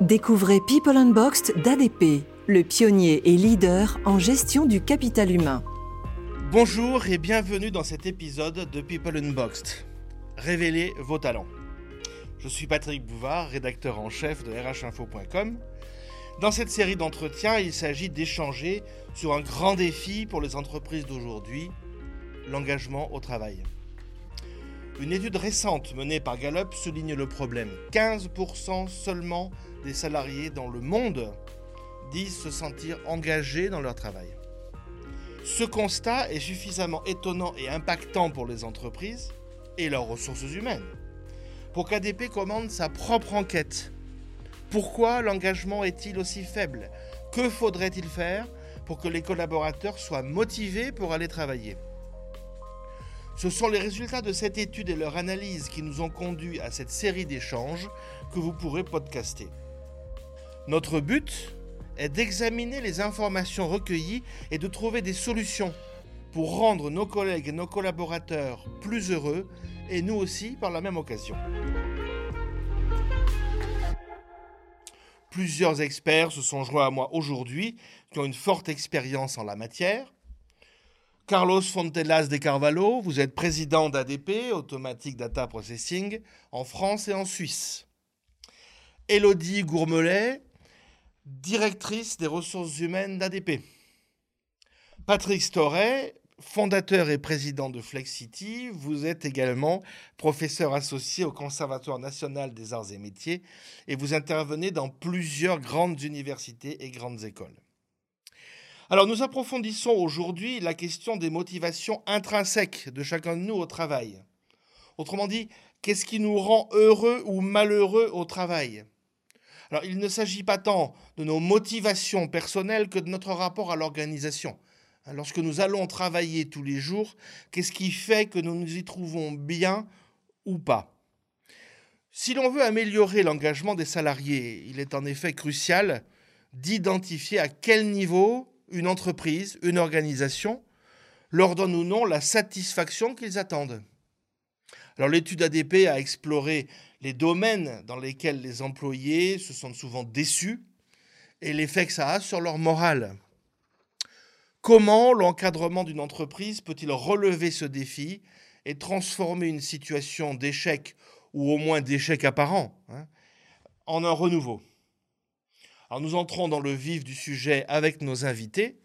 Découvrez People Unboxed d'ADP, le pionnier et leader en gestion du capital humain. Bonjour et bienvenue dans cet épisode de People Unboxed. Révélez vos talents. Je suis Patrick Bouvard, rédacteur en chef de rhinfo.com. Dans cette série d'entretiens, il s'agit d'échanger sur un grand défi pour les entreprises d'aujourd'hui, l'engagement au travail. Une étude récente menée par Gallup souligne le problème. 15% seulement des salariés dans le monde disent se sentir engagés dans leur travail. Ce constat est suffisamment étonnant et impactant pour les entreprises et leurs ressources humaines pour qu'ADP commande sa propre enquête. Pourquoi l'engagement est-il aussi faible? Que faudrait-il faire pour que les collaborateurs soient motivés pour aller travailler? Ce sont les résultats de cette étude et leur analyse qui nous ont conduit à cette série d'échanges que vous pourrez podcaster. Notre but est d'examiner les informations recueillies et de trouver des solutions pour rendre nos collègues et nos collaborateurs plus heureux et nous aussi par la même occasion. Plusieurs experts se sont joints à moi aujourd'hui qui ont une forte expérience en la matière. Carlos Fontelas de Carvalho, vous êtes président d'ADP, Automatic Data Processing, en France et en Suisse. Elodie Gourmelet, directrice des ressources humaines d'ADP. Patrick Storet, fondateur et président de FlexCity, vous êtes également professeur associé au Conservatoire national des arts et métiers et vous intervenez dans plusieurs grandes universités et grandes écoles. Alors nous approfondissons aujourd'hui la question des motivations intrinsèques de chacun de nous au travail. Autrement dit, qu'est-ce qui nous rend heureux ou malheureux au travail? Il ne s'agit pas tant de nos motivations personnelles que de notre rapport à l'organisation. Lorsque nous allons travailler tous les jours, qu'est-ce qui fait que nous nous y trouvons bien ou pas? Si l'on veut améliorer l'engagement des salariés, il est en effet crucial d'identifier à quel niveau une entreprise, une organisation, leur donne ou non la satisfaction qu'ils attendent. Alors l'étude ADP a exploré les domaines dans lesquels les employés se sentent souvent déçus et l'effet que ça a sur leur morale. Comment l'encadrement d'une entreprise peut-il relever ce défi et transformer une situation d'échec ou au moins d'échec apparent hein, en un renouveau? Alors nous entrons dans le vif du sujet avec nos invités.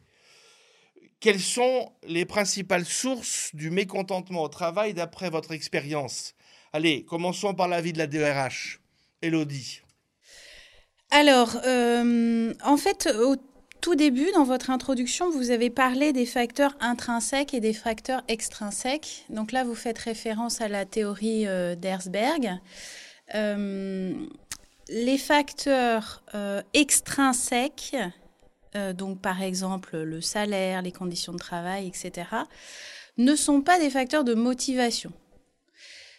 Quelles sont les principales sources du mécontentement au travail d'après votre expérience? Allez, commençons par l'avis de la DRH. Elodie. Alors, euh, en fait, au tout début, dans votre introduction, vous avez parlé des facteurs intrinsèques et des facteurs extrinsèques. Donc là, vous faites référence à la théorie euh, d'Erzberg. Euh, les facteurs euh, extrinsèques, donc par exemple le salaire, les conditions de travail, etc., ne sont pas des facteurs de motivation.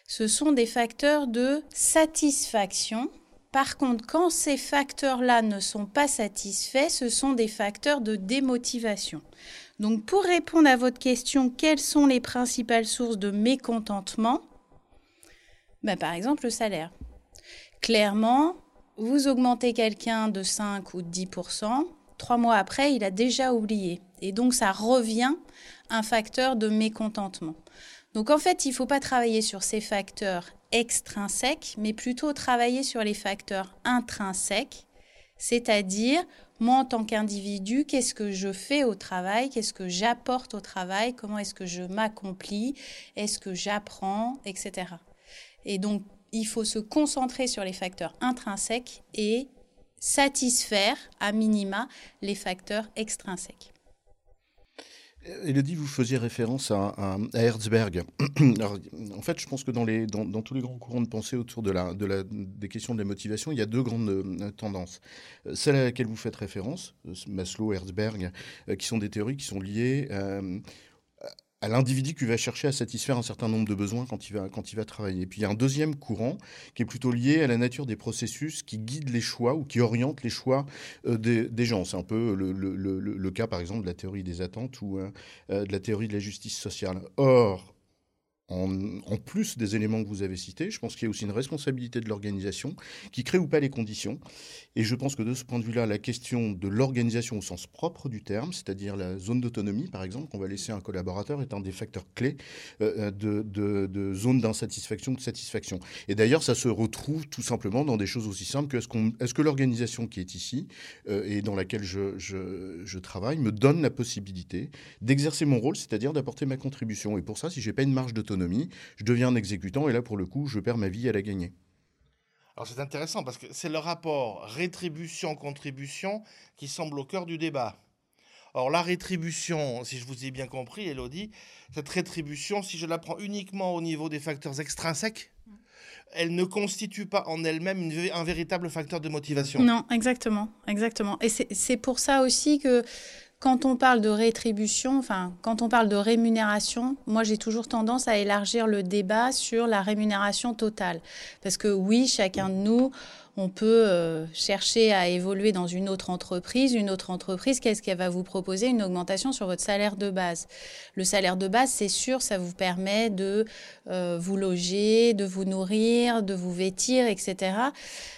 Ce sont des facteurs de satisfaction. Par contre, quand ces facteurs-là ne sont pas satisfaits, ce sont des facteurs de démotivation. Donc pour répondre à votre question, quelles sont les principales sources de mécontentement? Ben, Par exemple, le salaire. Clairement, vous augmentez quelqu'un de 5 ou de 10%, trois mois après, il a déjà oublié. Et donc, ça revient un facteur de mécontentement. Donc, en fait, il ne faut pas travailler sur ces facteurs extrinsèques, mais plutôt travailler sur les facteurs intrinsèques, c'est-à-dire, moi, en tant qu'individu, qu'est-ce que je fais au travail, qu'est-ce que j'apporte au travail, comment est-ce que je m'accomplis, est-ce que j'apprends, etc. Et donc, il faut se concentrer sur les facteurs intrinsèques et satisfaire à minima les facteurs extrinsèques. Elodie, vous faisiez référence à, Herzberg. en fait, je pense que dans, tous les grands courants de pensée autour des questions de la motivation, il y a deux grandes euh, tendances. Euh, celle à laquelle vous faites référence, euh, Maslow, Herzberg, qui sont des théories qui sont liées à l'individu qui va chercher à satisfaire un certain nombre de besoins quand il va, quand il va travailler. Et puis il y a un deuxième courant qui est plutôt lié à la nature des processus qui guident les choix ou qui orientent les choix euh, des, gens. C'est un peu le, le, le, cas, par exemple, de la théorie des attentes ou euh, euh, de la théorie de la justice sociale. Or, en, plus des éléments que vous avez cités, je pense qu'il y a aussi une responsabilité de l'organisation qui crée ou pas les conditions. Et je pense que de ce point de vue-là, la question de l'organisation au sens propre du terme, c'est-à-dire la zone d'autonomie, par exemple, qu'on va laisser à un collaborateur, est un des facteurs clés euh, de, de, zone d'insatisfaction ou de satisfaction. Et d'ailleurs, ça se retrouve tout simplement dans des choses aussi simples que est-ce, que l'organisation qui est ici euh, et dans laquelle je, je, je travaille me donne la possibilité d'exercer mon rôle, c'est-à-dire d'apporter ma contribution. Et pour ça, si j'ai pas une marge d'autonomie, je deviens un exécutant et là, pour le coup, je perds ma vie à la gagner. Alors c'est intéressant parce que c'est le rapport rétribution-contribution qui semble au cœur du débat. Or la rétribution, si je vous ai bien compris, Elodie, cette rétribution, si je la prends uniquement au niveau des facteurs extrinsèques, elle ne constitue pas en elle-même un véritable facteur de motivation. Non, exactement, exactement. Et c'est pour ça aussi que quand on parle de rétribution, enfin, quand on parle de rémunération, moi j'ai toujours tendance à élargir le débat sur la rémunération totale. Parce que oui, chacun de nous, on peut euh, chercher à évoluer dans une autre entreprise. Une autre entreprise, qu'est-ce qu'elle va vous proposer? Une augmentation sur votre salaire de base. Le salaire de base, c'est sûr, ça vous permet de euh, vous loger, de vous nourrir, de vous vêtir, etc.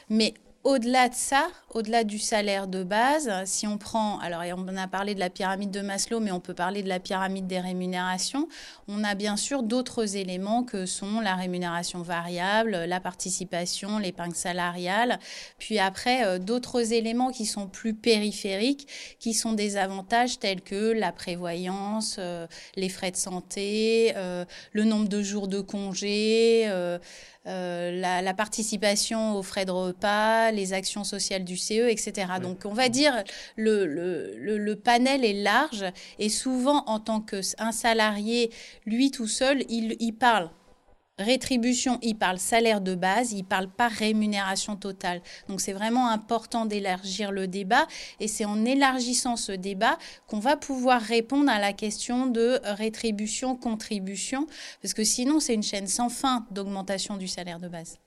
Mais au-delà de ça, au-delà du salaire de base, si on prend, alors on a parlé de la pyramide de Maslow, mais on peut parler de la pyramide des rémunérations, on a bien sûr d'autres éléments que sont la rémunération variable, la participation, l'épargne salariale, puis après euh, d'autres éléments qui sont plus périphériques, qui sont des avantages tels que la prévoyance, euh, les frais de santé, euh, le nombre de jours de congé. Euh, la, participation aux frais de repas, les actions sociales du CE, etc. Donc on va dire le, le, le, panel est large et souvent en tant qu'un salarié, lui tout seul, il, il parle rétribution, il parle salaire de base, il parle pas rémunération totale. Donc c'est vraiment important d'élargir le débat et c'est en élargissant ce débat qu'on va pouvoir répondre à la question de rétribution, contribution, parce que sinon c'est une chaîne sans fin d'augmentation du salaire de base.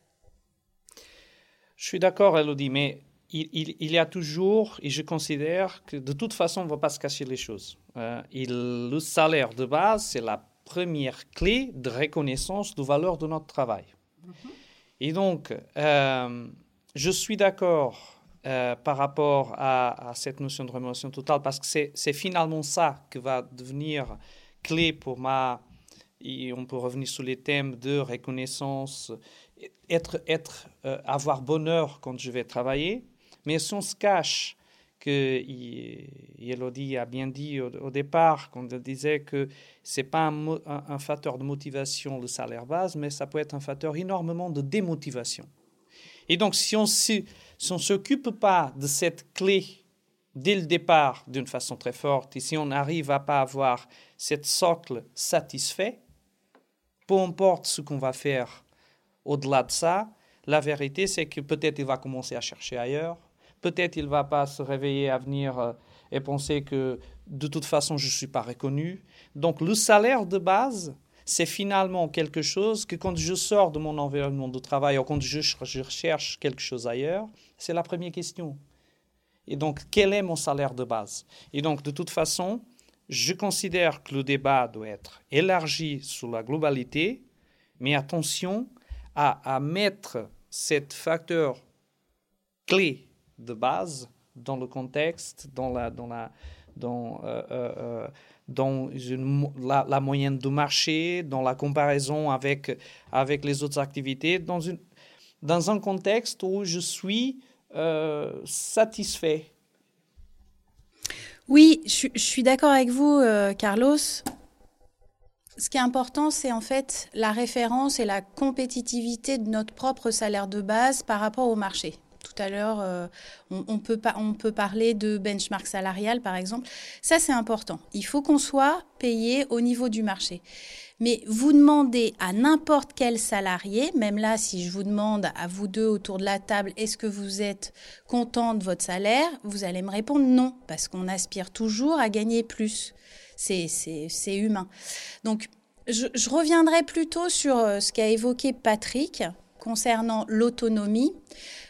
Je suis d'accord, Elodie, mais il, il, y a toujours, et je considère que de toute façon, on ne va pas se cacher les choses. Euh, le salaire de base, c'est la première clé de reconnaissance de valeur de notre travail. Mhm. Et donc, euh, je suis d'accord euh, par rapport à, cette notion de rémunération totale parce que c'est finalement ça qui va devenir clé pour ma... Et on peut revenir sur les thèmes de reconnaissance, être, être, euh, avoir bonheur quand je vais travailler. Mais si on se cache que Elodie a bien dit au, départ, quand elle disait que ce n'est pas un, facteur de motivation le salaire base, mais ça peut être un facteur énormément de démotivation. Et donc, si on ne s'occupe pas de cette clé dès le départ d'une façon très forte, et si on n'arrive à pas avoir cette socle satisfait, peu importe ce qu'on va faire au-delà de ça, la vérité, c'est que peut-être il va commencer à chercher ailleurs, Peut-être il ne va pas se réveiller à venir euh, et penser que de toute façon je ne suis pas reconnu. Donc le salaire de base, c'est finalement quelque chose que quand je sors de mon environnement de travail ou quand je, je recherche quelque chose ailleurs, c'est la première question. Et donc, quel est mon salaire de base? Et donc, de toute façon, je considère que le débat doit être élargi sur la globalité, mais attention à, à mettre cet facteur clé de base dans le contexte, dans la, dans la, dans, euh, euh, euh, dans la, moyenne de marché, dans la comparaison avec, avec les autres activités, dans, une, dans un contexte où je suis satisfait. Oui, je suis d'accord avec vous, Carlos. Ce qui est important, c'est en fait la référence et la compétitivité de notre propre salaire de base par rapport au marché. Tout à l'heure, euh, on, peut on peut parler de benchmark salarial, par exemple. Ça, c'est important. Il faut qu'on soit payé au niveau du marché. Mais vous demandez à n'importe quel salarié, même là, si je vous demande à vous deux autour de la table, est-ce que vous êtes content de votre salaire Vous allez me répondre non, parce qu'on aspire toujours à gagner plus. C'est humain. Donc, je, reviendrai plutôt sur euh, ce qu'a évoqué Patrick concernant l'autonomie,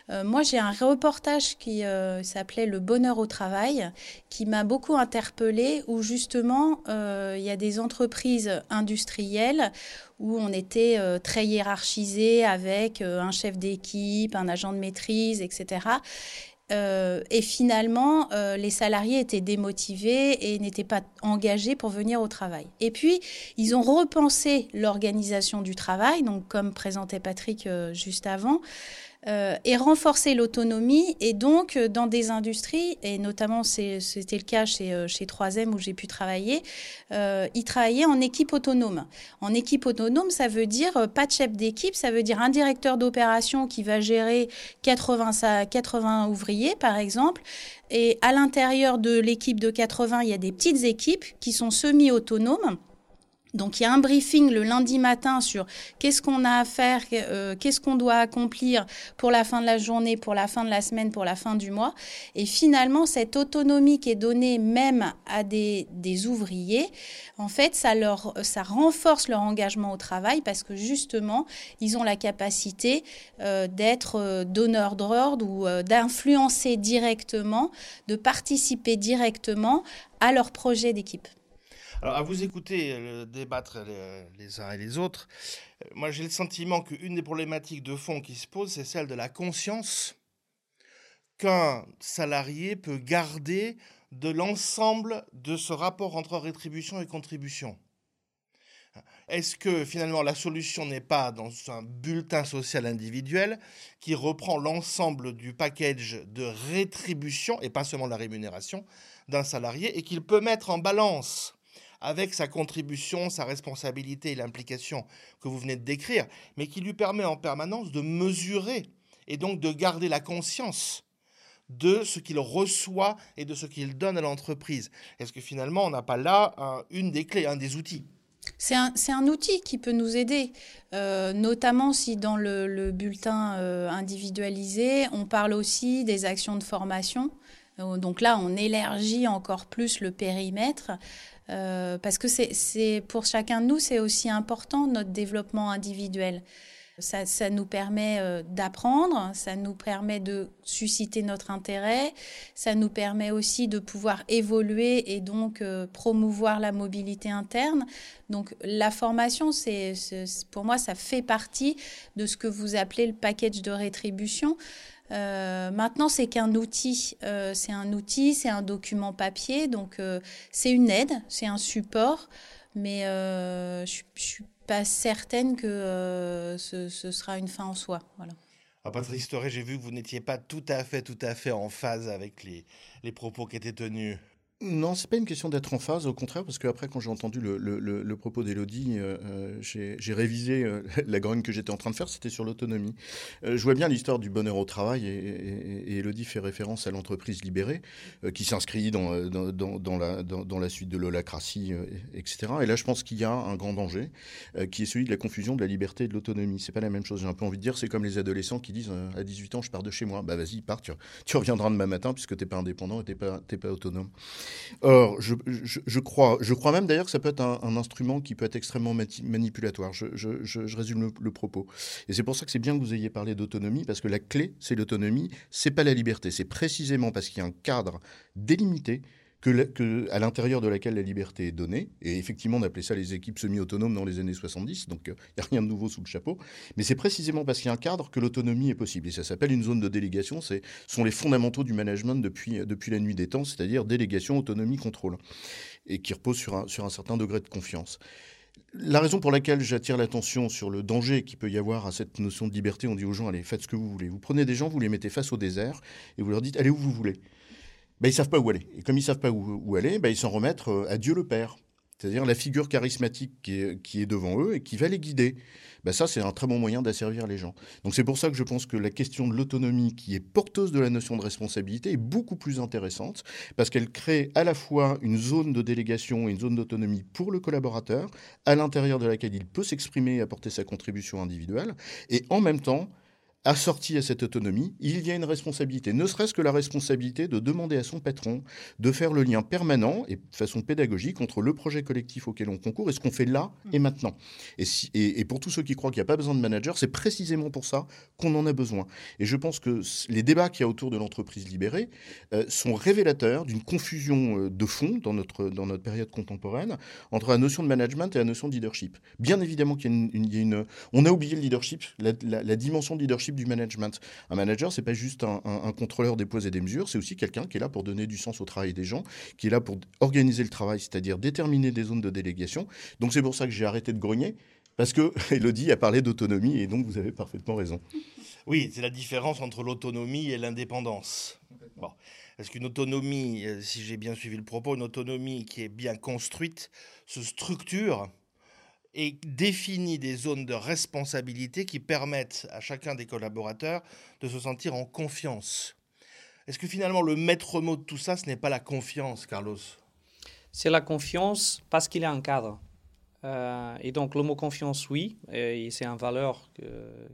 euh, moi j'ai un reportage qui euh, s'appelait Le bonheur au travail, qui m'a beaucoup interpellée, où justement euh, il y a des entreprises industrielles où on était très hiérarchisé avec un chef d'équipe, un agent de maîtrise, etc. Euh, et finalement, euh, les salariés étaient démotivés et n'étaient pas engagés pour venir au travail. Et puis, ils ont repensé l'organisation du travail, donc comme présentait Patrick euh, juste avant, euh, et renforcer l'autonomie. Et donc, euh, dans des industries, et notamment c'était le cas chez, euh, chez 3M où j'ai pu travailler, ils travaillaient en équipe autonome. En équipe autonome, ça veut dire pas de chef d'équipe, ça veut dire un directeur d'opération qui va gérer 80, 80 ouvriers, par exemple. Et à l'intérieur de l'équipe de 80, il y a des petites équipes qui sont semi-autonomes donc il y a un briefing le lundi matin sur qu'est-ce qu'on a à faire, euh, qu'est-ce qu'on doit accomplir pour la fin de la journée, pour la fin de la semaine, pour la fin du mois. Et finalement, cette autonomie qui est donnée même à des, ouvriers, en fait, ça, leur, renforce leur engagement au travail parce que justement, ils ont la capacité euh, d'être euh, donneurs d'ordre ou d'influencer directement, de participer directement à leur projet d'équipe. Alors, à vous écouter euh, débattre les, uns et les autres, euh, moi j'ai le sentiment qu'une des problématiques de fond qui se pose, c'est celle de la conscience qu'un salarié peut garder de l'ensemble de ce rapport entre rétribution et contribution. Est-ce que finalement la solution n'est pas dans un bulletin social individuel qui reprend l'ensemble du package de rétribution et pas seulement la rémunération d'un salarié et qu'il peut mettre en balance avec sa contribution, sa responsabilité et l'implication que vous venez de décrire, mais qui lui permet en permanence de mesurer et donc de garder la conscience de ce qu'il reçoit et de ce qu'il donne à l'entreprise. Est-ce que finalement, on n'a pas là une des clés, un des outils? C'est un, outil qui peut nous aider, euh, notamment si dans le, bulletin euh, individualisé, on parle aussi des actions de formation. Euh, donc là, on élargit encore plus le périmètre. Euh, parce que c'est pour chacun de nous, c'est aussi important notre développement individuel. Ça, nous permet euh, d'apprendre, ça nous permet de susciter notre intérêt, ça nous permet aussi de pouvoir évoluer et donc euh, promouvoir la mobilité interne. Donc la formation, c'est pour moi, ça fait partie de ce que vous appelez le package de rétribution. Euh, maintenant, c'est qu'un outil. Euh, c'est un outil, c'est un document papier, donc euh, c'est une aide, c'est un support, mais je ne suis pas certaine que ce, sera une fin en soi. Voilà. Ah, Patrice Storé, j'ai vu que vous n'étiez pas tout à fait, tout à fait en phase avec les propos qui étaient tenus. Non, c'est pas une question d'être en phase, au contraire, parce qu'après, quand j'ai entendu le, le, le, propos d'Elodie, euh, euh j'ai révisé euh, la grogne que j'étais en train de faire, c'était sur l'autonomie. Euh, je vois bien l'histoire du bonheur au travail, et, et, et Elodie fait référence à l'entreprise libérée, qui s'inscrit dans, dans, dans, dans, la, dans, la suite de l'holacratie, etc. Et là, je pense qu'il y a un grand danger, qui est celui de la confusion de la liberté et de l'autonomie. C'est pas la même chose, j'ai un peu envie de dire, c'est comme les adolescents qui disent à 18 ans, je pars de chez moi. Bah vas-y, pars, tu, tu reviendras demain matin, puisque t'es pas indépendant et t'es pas, pas autonome. Or, je, je, crois, je crois même d'ailleurs que ça peut être un, un, instrument qui peut être extrêmement manipulatoire. Je, je résume le, le, propos. Et c'est pour ça que c'est bien que vous ayez parlé d'autonomie, parce que la clé, c'est l'autonomie, c'est pas la liberté. C'est précisément parce qu'il y a un cadre délimité que, à l'intérieur de laquelle la liberté est donnée. Et effectivement, on appelait ça les équipes semi-autonomes dans les années 70, donc il euh, n'y a rien de nouveau sous le chapeau. Mais c'est précisément parce qu'il y a un cadre que l'autonomie est possible. Et ça s'appelle une zone de délégation. Ce sont les fondamentaux du management depuis, depuis la nuit des temps, c'est-à-dire délégation, autonomie, contrôle. Et qui repose sur un, sur un certain degré de confiance. La raison pour laquelle j'attire l'attention sur le danger qu'il peut y avoir à cette notion de liberté, on dit aux gens, allez, faites ce que vous voulez. Vous prenez des gens, vous les mettez face au désert et vous leur dites, allez où vous voulez ben, ils savent pas où aller. Et comme ils savent pas où, aller, ben, ils s'en remettent euh, à Dieu le Père. C'est-à-dire la figure charismatique qui est, devant eux et qui va les guider. Ben ça, c'est un très bon moyen d'asservir les gens. Donc c'est pour ça que je pense que la question de l'autonomie, qui est porteuse de la notion de responsabilité, est beaucoup plus intéressante, parce qu'elle crée à la fois une zone de délégation et une zone d'autonomie pour le collaborateur, à l'intérieur de laquelle il peut s'exprimer et apporter sa contribution individuelle, et en même temps, assorti à cette autonomie, il y a une responsabilité, ne serait-ce que la responsabilité de demander à son patron de faire le lien permanent et de façon pédagogique entre le projet collectif auquel on concourt et ce qu'on fait là et maintenant. Et, et, pour tous ceux qui croient qu'il n'y a pas besoin de manager, c'est précisément pour ça qu'on en a besoin. Et je pense que les débats qu'il y a autour de l'entreprise libérée euh, sont révélateurs d'une confusion euh, de fond dans notre, dans notre période contemporaine entre la notion de management et la notion de leadership. Bien évidemment qu'il y, a une, On a oublié le leadership, la, la dimension de leadership du management. Un manager, c'est pas juste un, contrôleur des poids et des mesures, c'est aussi quelqu'un qui est là pour donner du sens au travail des gens, qui est là pour organiser le travail, c'est-à-dire déterminer des zones de délégation. Donc c'est pour ça que j'ai arrêté de grogner. Parce que Elodie a parlé d'autonomie et donc vous avez parfaitement raison. Oui, c'est la différence entre l'autonomie et l'indépendance. Bon. Est-ce qu'une autonomie, euh, si j'ai bien suivi le propos, une autonomie qui est bien construite se structure et définit des zones de responsabilité qui permettent à chacun des collaborateurs de se sentir en confiance. Est-ce que finalement le maître mot de tout ça, ce n'est pas la confiance, Carlos? C'est la confiance parce qu'il y a un cadre. Euh, et donc le mot confiance, oui, et c'est une valeur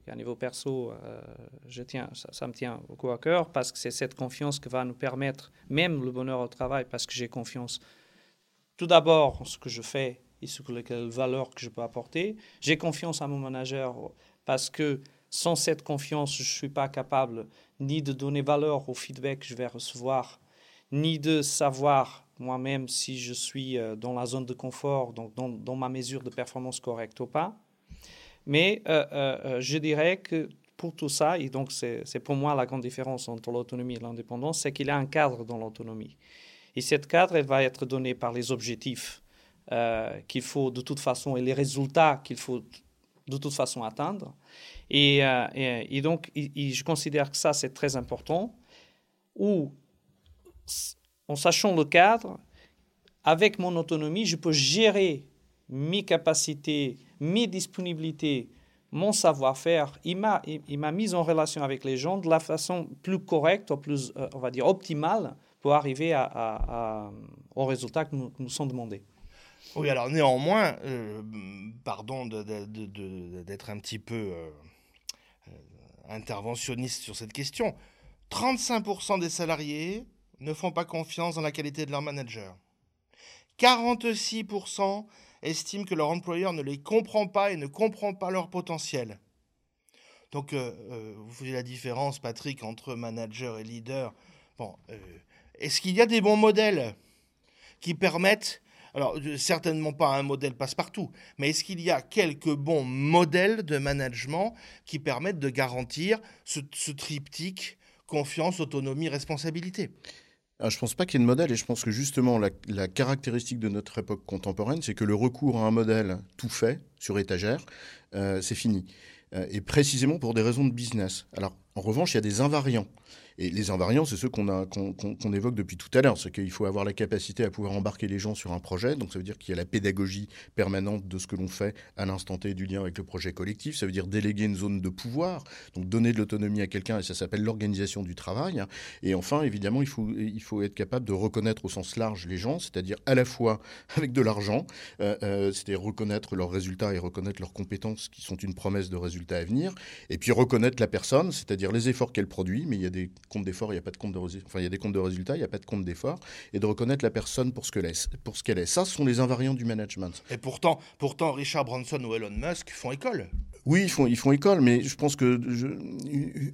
qu'à niveau perso, euh, je tiens, ça, ça, me tient beaucoup à cœur parce que c'est cette confiance qui va nous permettre même le bonheur au travail parce que j'ai confiance tout d'abord ce que je fais et sur quelle valeur que je peux apporter. J'ai confiance à mon manager parce que sans cette confiance, je ne suis pas capable ni de donner valeur au feedback que je vais recevoir, ni de savoir moi-même si je suis euh, dans la zone de confort, donc dans, ma mesure de performance correcte ou pas. Mais euh, euh, je dirais que pour tout ça, et donc c'est pour moi la grande différence entre l'autonomie et l'indépendance, c'est qu'il y a un cadre dans l'autonomie. Et cette cadre, elle va être donné par les objectifs euh, qu'il faut de toute façon et les résultats qu'il faut de toute façon atteindre. Et, euh, et, donc, je considère que ça, c'est très important. Ou, en sachant le cadre, avec mon autonomie, je peux gérer mes capacités, mes disponibilités, mon savoir-faire. Il m'a, il, m'a mis en relation avec les gens de la façon plus correcte, ou plus, euh, on va dire, optimale pour arriver à, à, au résultat que nous, nous sommes demandés. Oui, alors néanmoins, euh, pardon d'être un petit peu euh, euh, interventionniste sur cette question, 35% des salariés ne font pas confiance dans la qualité de leur manager. 46% estiment que leur employeur ne les comprend pas et ne comprend pas leur potentiel. Donc, vous voyez la différence, Patrick, entre manager et leader. Bon, est-ce qu'il y a des bons modèles qui permettent alors, certainement pas un modèle passe-partout, mais est-ce qu'il y a quelques bons modèles de management qui permettent de garantir ce, triptyque confiance, autonomie, responsabilité? Ah, je ne pense pas qu'il y ait de modèle et je pense que justement la, caractéristique de notre époque contemporaine, c'est que le recours à un modèle tout fait sur étagère, euh, c'est fini. Euh, et précisément pour des raisons de business. Alors en revanche, il y a des invariants. Et les invariants, c'est ceux qu'on évoque depuis tout à l'heure. C'est qu'il faut avoir la capacité à pouvoir embarquer les gens sur un projet. Donc ça veut dire qu'il y a la pédagogie permanente de ce que l'on fait à l'instant T du lien avec le projet collectif. Ça veut dire déléguer une zone de pouvoir, donc donner de l'autonomie à quelqu'un, et ça s'appelle l'organisation du travail. Et enfin, évidemment, il faut, il faut être capable de reconnaître au sens large les gens, c'est-à-dire à la fois avec de l'argent, euh, euh, c'est-à-dire reconnaître leurs résultats et reconnaître leurs compétences qui sont une promesse de résultats à venir, et puis reconnaître la personne, c'est-à-dire les efforts qu'elle produit, mais il y a des comptes d'efforts, il y a pas de compte de enfin il y a des comptes de résultats, il n'y a pas de compte d'efforts, et de reconnaître la personne pour ce qu'elle est, pour ce qu'elle est. Ça, ce sont les invariants du management. Et pourtant, pourtant, Richard Branson ou Elon Musk font école. Oui, ils font, ils font école, mais je pense que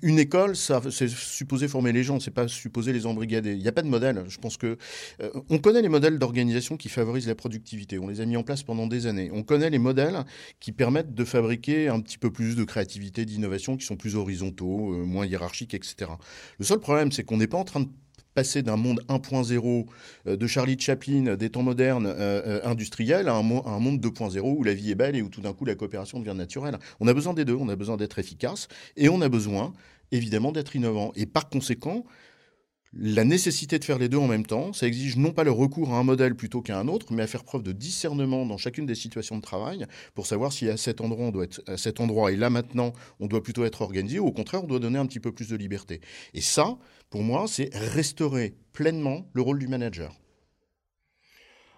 une école, c'est supposé former les gens, c'est pas supposé les embrigader. Il n'y a pas de modèle. Je pense que euh, on connaît les modèles d'organisation qui favorisent la productivité. On les a mis en place pendant des années. On connaît les modèles qui permettent de fabriquer un petit peu plus de créativité, d'innovation, qui sont plus horizontaux, euh, moins hiérarchiques, etc. Le seul problème, c'est qu'on n'est pas en train de passer d'un monde 1.0 euh, de Charlie Chaplin des temps modernes euh, euh, industriels à un, un monde 2.0 où la vie est belle et où tout d'un coup la coopération devient naturelle. On a besoin des deux, on a besoin d'être efficace et on a besoin évidemment d'être innovant. Et par conséquent, la nécessité de faire les deux en même temps, ça exige non pas le recours à un modèle plutôt qu'à un autre, mais à faire preuve de discernement dans chacune des situations de travail pour savoir si à cet endroit, on doit être, à cet endroit et là maintenant, on doit plutôt être organisé ou au contraire, on doit donner un petit peu plus de liberté. Et ça, pour moi, c'est restaurer pleinement le rôle du manager.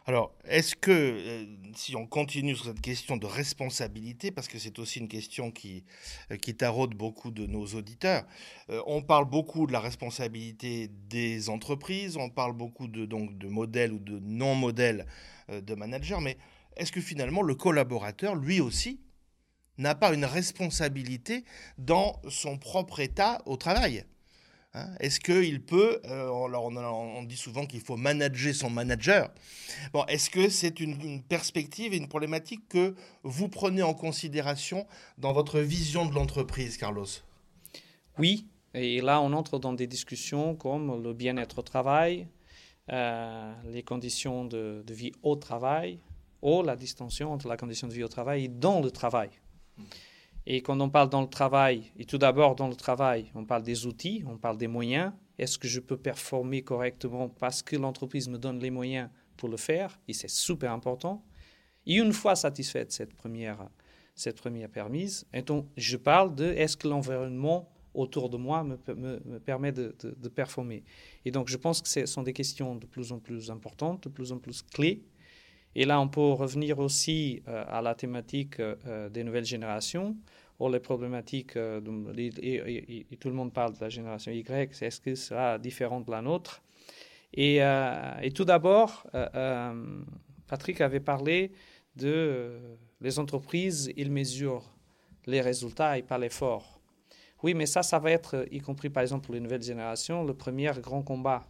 Alors, est-ce que, euh, si on continue sur cette question de responsabilité, parce que c'est aussi une question qui, euh, qui taraude beaucoup de nos auditeurs, euh, on parle beaucoup de la responsabilité des entreprises, on parle beaucoup de, donc, de modèles ou de non-modèles de managers, mais est-ce que finalement le collaborateur, lui aussi, n'a pas une responsabilité dans son propre état au travail? Hein, est-ce qu'il peut, euh, on, dit souvent qu'il faut manager son manager, bon, est-ce que c'est une, perspective et une problématique que vous prenez en considération dans votre vision de l'entreprise, Carlos? Oui, et là on entre dans des discussions comme le bien-être au travail, euh, les conditions de, vie au travail, ou la distinction entre la condition de vie au travail et dans le travail. Et quand on parle dans le travail, et tout d'abord dans le travail, on parle des outils, on parle des moyens. Est-ce que je peux performer correctement parce que l'entreprise me donne les moyens pour le faire? Et c'est super important. Et une fois satisfaite cette première, cette première permise, et donc je parle de est-ce que l'environnement autour de moi me, me, permet de, performer? Et donc je pense que ce sont des questions de plus en plus importantes, de plus en plus clés. Et là, on peut revenir aussi euh, à la thématique euh, des nouvelles générations ou les problématiques, euh, et, tout le monde parle de la génération Y, est-ce que sera différent de la nôtre? Et, et, tout d'abord, Patrick avait parlé de les entreprises, ils mesurent les résultats et pas l'effort. Oui, mais ça, ça va être, y compris par exemple pour les nouvelles générations, le premier grand combat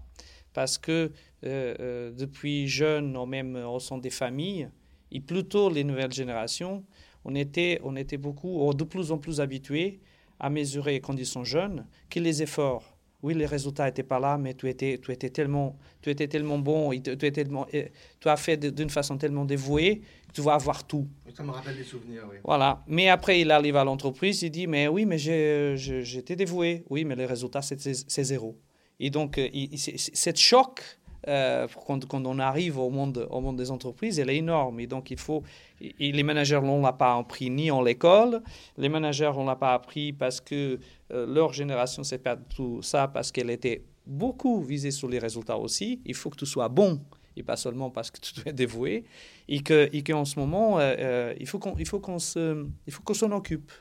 parce que euh, euh, depuis jeune, ou même au sein des familles, et plutôt les nouvelles générations, on était, on était beaucoup, de plus en plus habitués à mesurer quand ils sont jeunes que les efforts. Oui, les résultats n'étaient pas là, mais tu étais, tu étais, tellement, tu étais tellement bon, et tu, étais tellement, tu as fait d'une façon tellement dévouée que tu vas avoir tout. Ça me rappelle des souvenirs, oui. Voilà. Mais après, il arrive à l'entreprise, il dit, mais oui, mais j'étais dévoué. Oui, mais les résultats, c'est zéro. Et donc, euh, cette choc, euh, quand, on arrive au monde, au monde des entreprises, elle est énorme. Et donc, il faut. Les managers ne l'ont pas appris ni en l'école. Les managers ne l'ont pas appris parce que euh, leur génération, c'est pas tout ça, parce qu'elle était beaucoup visée sur les résultats aussi. Il faut que tu sois bon et pas seulement parce que tu es dévoué. Et qu'en ce moment, il faut qu'on qu'on s'en occupe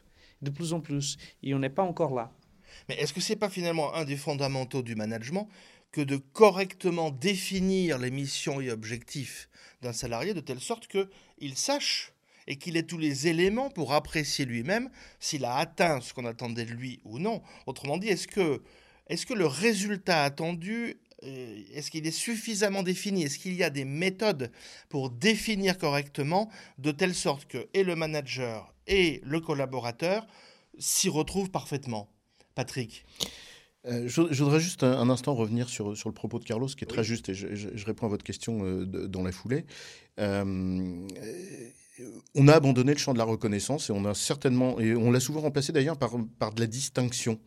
de plus en plus. Et on n'est pas encore là. Mais est-ce que ce n'est pas finalement un des fondamentaux du management que de correctement définir les missions et objectifs d'un salarié de telle sorte qu'il sache et qu'il ait tous les éléments pour apprécier lui-même s'il a atteint ce qu'on attendait de lui ou non? Autrement dit, est-ce que, est que le résultat attendu, euh, est-ce qu'il est suffisamment défini? Est-ce qu'il y a des méthodes pour définir correctement de telle sorte que et le manager et le collaborateur s'y retrouvent parfaitement? Patrick euh, je, voudrais juste un, instant revenir sur, sur le propos de Carlos, qui est très juste, et je, réponds à votre question euh, dans la foulée. Euh, on a abandonné le champ de la reconnaissance et on a certainement, et on l'a souvent remplacé d'ailleurs par, par de la distinction.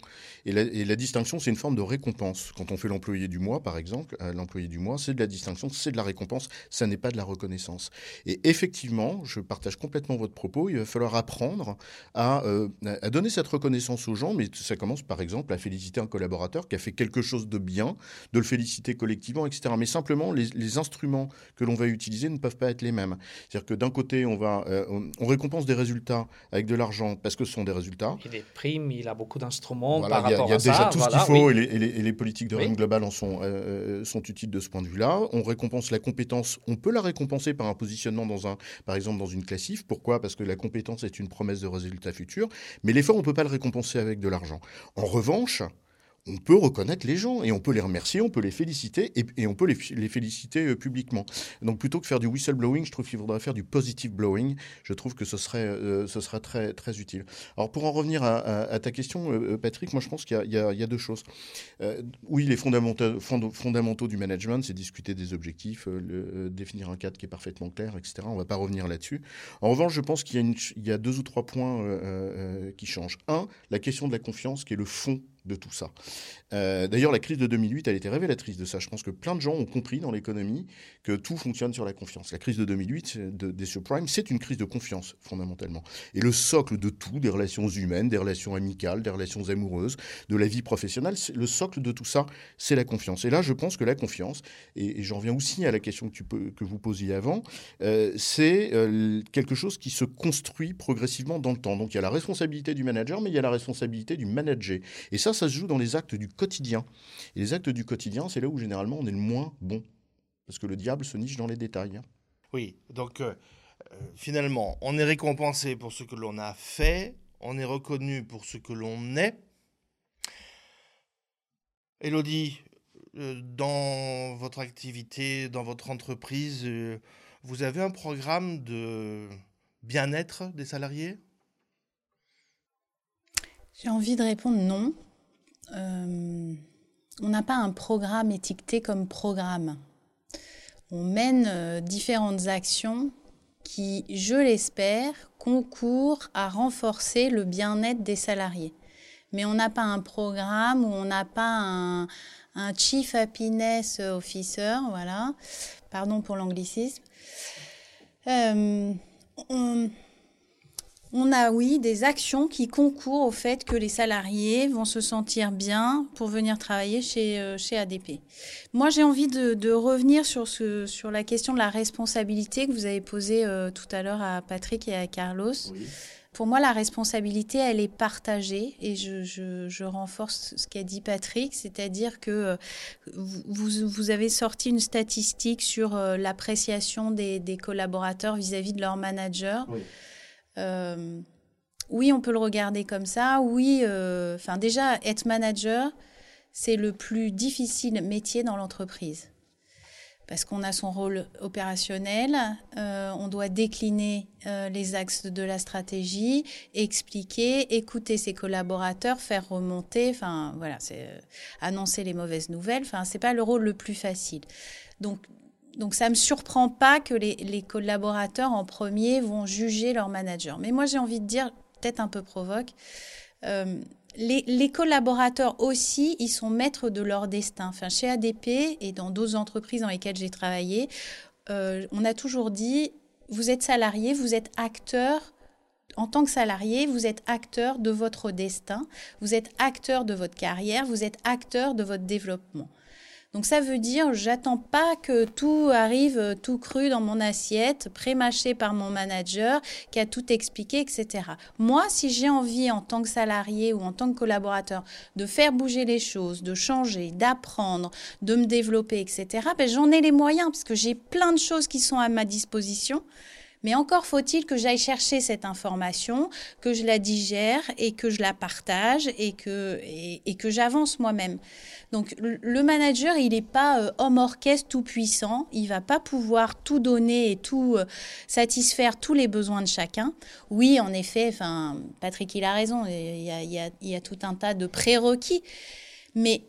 Et la, distinction, c'est une forme de récompense. Quand on fait l'employé du mois, par exemple, euh, l'employé du mois, c'est de la distinction, c'est de la récompense, ça n'est pas de la reconnaissance. Et effectivement, je partage complètement votre propos, il va falloir apprendre à, euh, à donner cette reconnaissance aux gens, mais ça commence par exemple à féliciter un collaborateur qui a fait quelque chose de bien, de le féliciter collectivement, etc. Mais simplement, les, les instruments que l'on va utiliser ne peuvent pas être les mêmes. C'est-à-dire que d'un côté, on va, euh, on, récompense des résultats avec de l'argent parce que ce sont des résultats. Et des primes, il a beaucoup d'instruments par rapport à ça. Il y a, déjà tout ce qu'il faut et, les, politiques de règne globale en sont, euh, sont utiles de ce point de vue-là. On récompense la compétence. On peut la récompenser par un positionnement dans un, par exemple, dans une classif. Pourquoi? Parce que la compétence est une promesse de résultat futur. Mais l'effort, on ne peut pas le récompenser avec de l'argent. En revanche, on peut reconnaître les gens et on peut les remercier, on peut les féliciter et, on peut les, féliciter euh, publiquement. Donc plutôt que faire du whistleblowing, je trouve qu'il faudrait faire du positive blowing. Je trouve que ce serait, euh, ce serait très, très utile. Alors pour en revenir à, ta question, euh, Patrick, moi je pense qu'il y, a deux choses. oui, les fondamentaux, du management, c'est discuter des objectifs, définir un cadre qui est parfaitement clair, etc. On ne va pas revenir là-dessus. En revanche, je pense qu'il y, a deux ou trois points qui changent. Un, la question de la confiance, qui est le fond de tout ça. Euh, d'ailleurs, la crise de 2008, elle était révélatrice de ça. Je pense que plein de gens ont compris dans l'économie que tout fonctionne sur la confiance. La crise de 2008 de, des subprimes, c'est une crise de confiance, fondamentalement. Et le socle de tout, des relations humaines, des relations amicales, des relations amoureuses, de la vie professionnelle, le socle de tout ça, c'est la confiance. Et là, je pense que la confiance, et, j'en viens aussi à la question que, tu peux, que vous posiez avant, euh, c'est euh, quelque chose qui se construit progressivement dans le temps. Donc il y a la responsabilité du manager, mais il y a la responsabilité du manager. Et ça, ça se joue dans les actes du quotidien. Et les actes du quotidien, c'est là où généralement on est le moins bon. Parce que le diable se niche dans les détails. Hein. Oui, donc euh, finalement, on est récompensé pour ce que l'on a fait, on est reconnu pour ce que l'on est. Elodie, dans votre activité, dans votre entreprise, vous avez un programme de bien-être des salariés? J'ai envie de répondre non. Euh, on n'a pas un programme étiqueté comme programme. On mène euh, différentes actions qui, je l'espère, concourent à renforcer le bien-être des salariés. Mais on n'a pas un programme ou on n'a pas un, Chief Happiness Officer, voilà, pardon pour l'anglicisme. Euh, on, a, oui, des actions qui concourent au fait que les salariés vont se sentir bien pour venir travailler chez, euh, chez ADP. Moi, j'ai envie de, revenir sur, ce, sur la question de la responsabilité que vous avez posée euh, tout à l'heure à Patrick et à Carlos. Oui. Pour moi, la responsabilité, elle est partagée et je, renforce ce qu'a dit Patrick, c'est-à-dire que euh, vous, avez sorti une statistique sur l'appréciation des, collaborateurs vis-à-vis de leur manager. Oui. Euh, oui, on peut le regarder comme ça. Oui, enfin déjà, être manager, c'est le plus difficile métier dans l'entreprise parce qu'on a son rôle opérationnel, euh, on doit décliner euh, les axes de la stratégie, expliquer, écouter ses collaborateurs, faire remonter, enfin voilà, c'est euh, annoncer les mauvaises nouvelles. Enfin, c'est pas le rôle le plus facile. Donc donc ça me surprend pas que les, collaborateurs en premier vont juger leur manager. Mais moi j'ai envie de dire, peut-être un peu provoque, les, collaborateurs aussi, ils sont maîtres de leur destin. Enfin, chez ADP et dans d'autres entreprises dans lesquelles j'ai travaillé, euh, on a toujours dit, vous êtes salarié, vous êtes acteur. En tant que salarié, vous êtes acteur de votre destin, vous êtes acteur de votre carrière, vous êtes acteur de votre développement. Donc ça veut dire, j'attends pas que tout arrive euh, tout cru dans mon assiette, pré-mâché par mon manager qui a tout expliqué, etc. Moi, si j'ai envie en tant que salarié ou en tant que collaborateur de faire bouger les choses, de changer, d'apprendre, de me développer, etc., ben, j'en ai les moyens parce que j'ai plein de choses qui sont à ma disposition. Mais encore faut-il que j'aille chercher cette information, que je la digère et que je la partage et que, et, que j'avance moi-même. Donc le manager, il n'est pas euh, homme orchestre tout puissant, il va pas pouvoir tout donner et tout euh, satisfaire tous les besoins de chacun. Oui, en effet, Patrick, il a raison, il y a, il y a, il y a tout un tas de prérequis, mais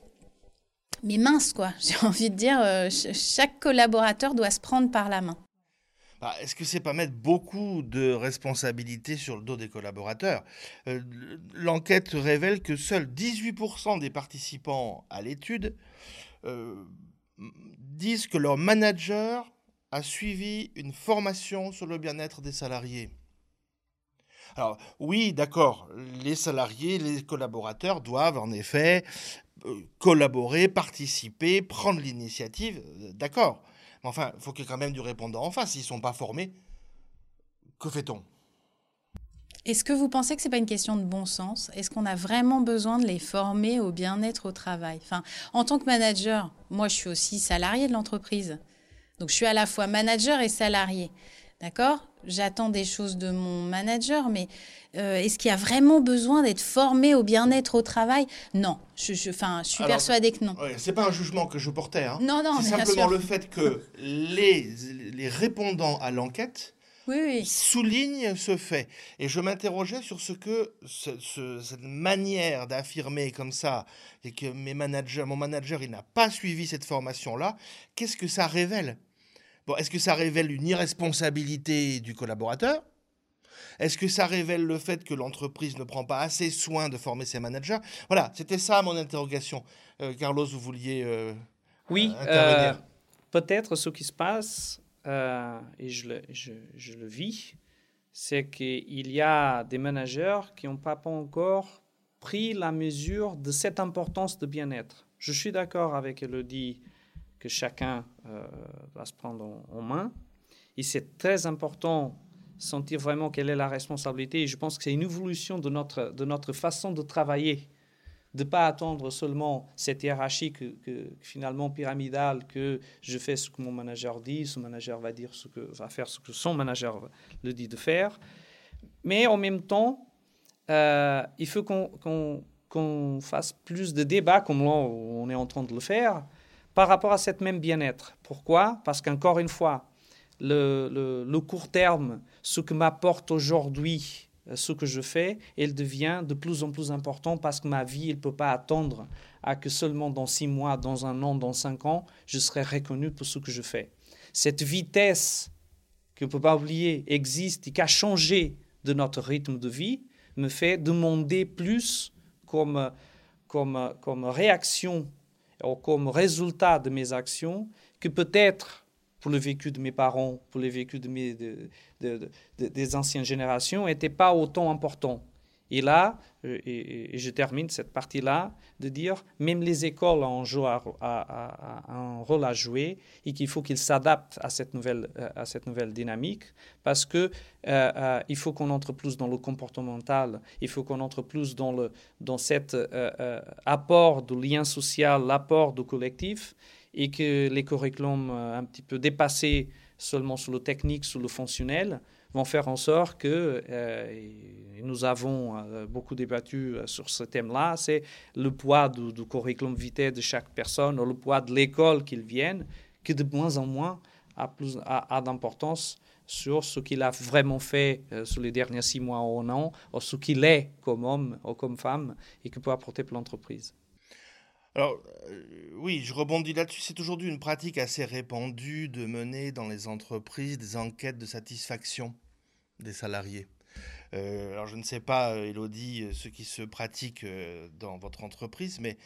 mais mince quoi, j'ai envie de dire, euh, chaque collaborateur doit se prendre par la main. Bah, est-ce que c'est pas mettre beaucoup de responsabilités sur le dos des collaborateurs? Euh, L'enquête révèle que seuls 18% des participants à l'étude euh, disent que leur manager a suivi une formation sur le bien-être des salariés. Alors oui, d'accord, les salariés, les collaborateurs doivent en effet euh, collaborer, participer, prendre l'initiative, d'accord. Enfin, il faut qu'il y ait quand même du répondant en face. S'ils sont pas formés, que fait-on? Est-ce que vous pensez que ce n'est pas une question de bon sens? Est-ce qu'on a vraiment besoin de les former au bien-être au travail? En tant que manager, moi je suis aussi salarié de l'entreprise. Donc je suis à la fois manager et salarié. D'accord? J'attends des choses de mon manager, mais euh, est-ce qu'il y a vraiment besoin d'être formé au bien-être au travail? Non. Je, je, je suis persuadée que non. c'est pas un jugement que je portais. Hein. Non, non, C'est simplement le fait que les, les répondants à l'enquête soulignent ce fait. Et je m'interrogeais sur ce que cette manière d'affirmer comme ça, et que mes managers, mon manager, il n'a pas suivi cette formation-là, qu'est-ce que ça révèle? Bon, est-ce que ça révèle une irresponsabilité du collaborateur? Est-ce que ça révèle le fait que l'entreprise ne prend pas assez soin de former ses managers? Voilà, c'était ça mon interrogation. Euh, Carlos, vous vouliez euh, oui, intervenir euh, peut-être ce qui se passe, et je le, je, je le vis, c'est qu'il y a des managers qui n'ont pas encore pris la mesure de cette importance de bien-être. Je suis d'accord avec Elodie que chacun va se prendre en, main. Et c'est très important sentir vraiment quelle est la responsabilité. Et je pense que c'est une évolution de notre, de notre façon de travailler, de ne pas attendre seulement cette hiérarchie que, finalement pyramidale, que je fais ce que mon manager dit, ce manager va, dire ce que, va faire ce que son manager le dit de faire. Mais en même temps, euh, il faut qu'on fasse plus de débats, comme là on est en train de le faire, par rapport à cette même bien-être. Pourquoi? Parce qu'encore une fois, le, le, court terme, ce que m'apporte aujourd'hui euh, ce que je fais, elle devient de plus en plus important parce que ma vie, elle ne peut pas attendre à que seulement dans six mois, dans un an, dans cinq ans, je serai reconnu pour ce que je fais. Cette vitesse qu'on ne peut pas oublier existe et qui a changé de notre rythme de vie me fait demander plus comme, comme, comme réaction ou comme résultat de mes actions que peut-être pour le vécu de mes parents, pour le vécu des anciennes générations, n'était pas autant important. Et là, euh, je termine cette partie-là, de dire même les écoles ont un rôle à jouer et qu'il faut qu'ils s'adaptent à cette nouvelle euh, à cette nouvelle dynamique parce que euh, il faut qu'on entre plus dans le comportemental, il faut qu'on entre plus dans le dans cet apport de lien social, l'apport du collectif et que les curriculums un petit peu dépassés seulement sur le technique, sur le fonctionnel, vont faire en sorte que, euh, nous avons euh, beaucoup débattu sur ce thème-là, c'est le poids du, curriculum vitae de chaque personne, ou le poids de l'école qu'ils viennent, qui de moins en moins a, plus, a, d'importance sur ce qu'il a vraiment fait sur les derniers six mois ou un an, ou ce qu'il est comme homme ou comme femme, et que peut apporter pour l'entreprise. Alors, euh, oui, je rebondis là-dessus. C'est aujourd'hui une pratique assez répandue de mener dans les entreprises des enquêtes de satisfaction des salariés. Euh, alors, je ne sais pas, Elodie, ce qui se pratique euh, dans votre entreprise, mais